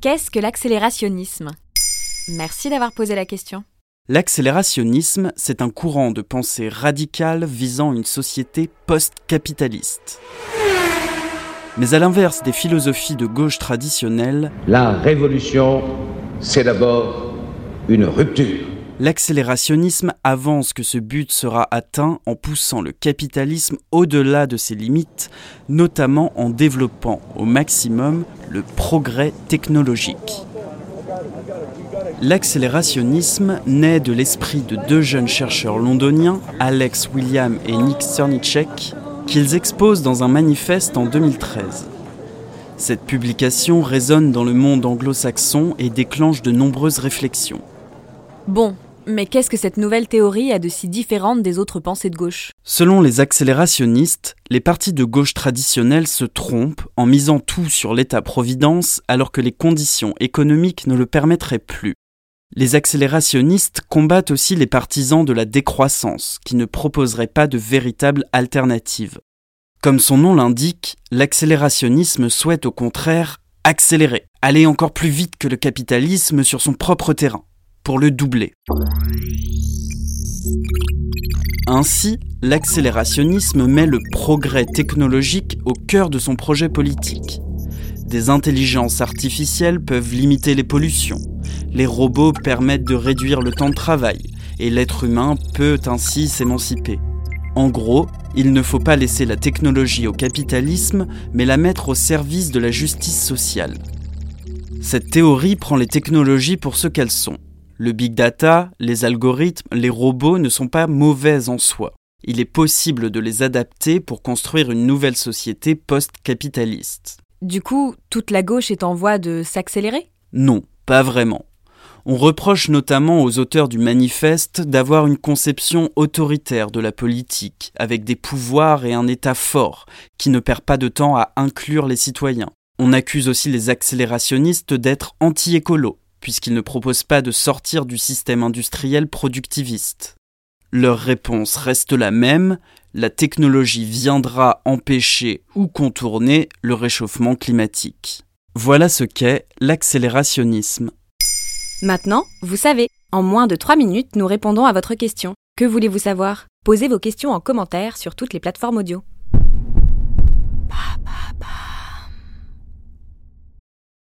Qu'est-ce que l'accélérationnisme? Merci d'avoir posé la question. L'accélérationnisme, c'est un courant de pensée radical visant une société post-capitaliste. Mais à l'inverse des philosophies de gauche traditionnelles, La révolution, c'est d'abord une rupture. l'accélérationnisme avance que ce but sera atteint en poussant le capitalisme au-delà de ses limites, notamment en développant au maximum le progrès technologique. L'accélérationnisme naît de l'esprit de deux jeunes chercheurs londoniens, Alex William et Nick Cernicek, qu'ils exposent dans un manifeste en 2013. Cette publication résonne dans le monde anglo-saxon et déclenche de nombreuses réflexions. Bon, mais qu'est-ce que cette nouvelle théorie a de si différente des autres pensées de gauche? Selon les accélérationnistes, les partis de gauche traditionnels se trompent en misant tout sur l'État-providence alors que les conditions économiques ne le permettraient plus. Les accélérationnistes combattent aussi les partisans de la décroissance, qui ne proposeraient pas de véritable alternative. Comme son nom l'indique, l'accélérationnisme souhaite au contraire accélérer, aller encore plus vite que le capitalisme sur son propre terrain, pour le doubler. Ainsi, l'accélérationnisme met le progrès technologique au cœur de son projet politique. Des intelligences artificielles peuvent limiter les pollutions, les robots permettent de réduire le temps de travail, et l'être humain peut ainsi s'émanciper. En gros, il ne faut pas laisser la technologie au capitalisme, mais la mettre au service de la justice sociale. Cette théorie prend les technologies pour ce qu'elles sont. Le big data, les algorithmes, les robots ne sont pas mauvais en soi. Il est possible de les adapter pour construire une nouvelle société post-capitaliste. Du coup, toute la gauche est en voie de s'accélérer? Non, pas vraiment. On reproche notamment aux auteurs du manifeste d'avoir une conception autoritaire de la politique, avec des pouvoirs et un État fort, qui ne perd pas de temps à inclure les citoyens. On accuse aussi les accélérationnistes d'être anti-écolos, puisqu'ils ne proposent pas de sortir du système industriel productiviste. Leur réponse reste la même, la technologie viendra empêcher ou contourner le réchauffement climatique. Voilà ce qu'est l'accélérationnisme. Maintenant, vous savez, en moins de 3 minutes, nous répondons à votre question. Que voulez-vous savoir? Posez vos questions en commentaire sur toutes les plateformes audio.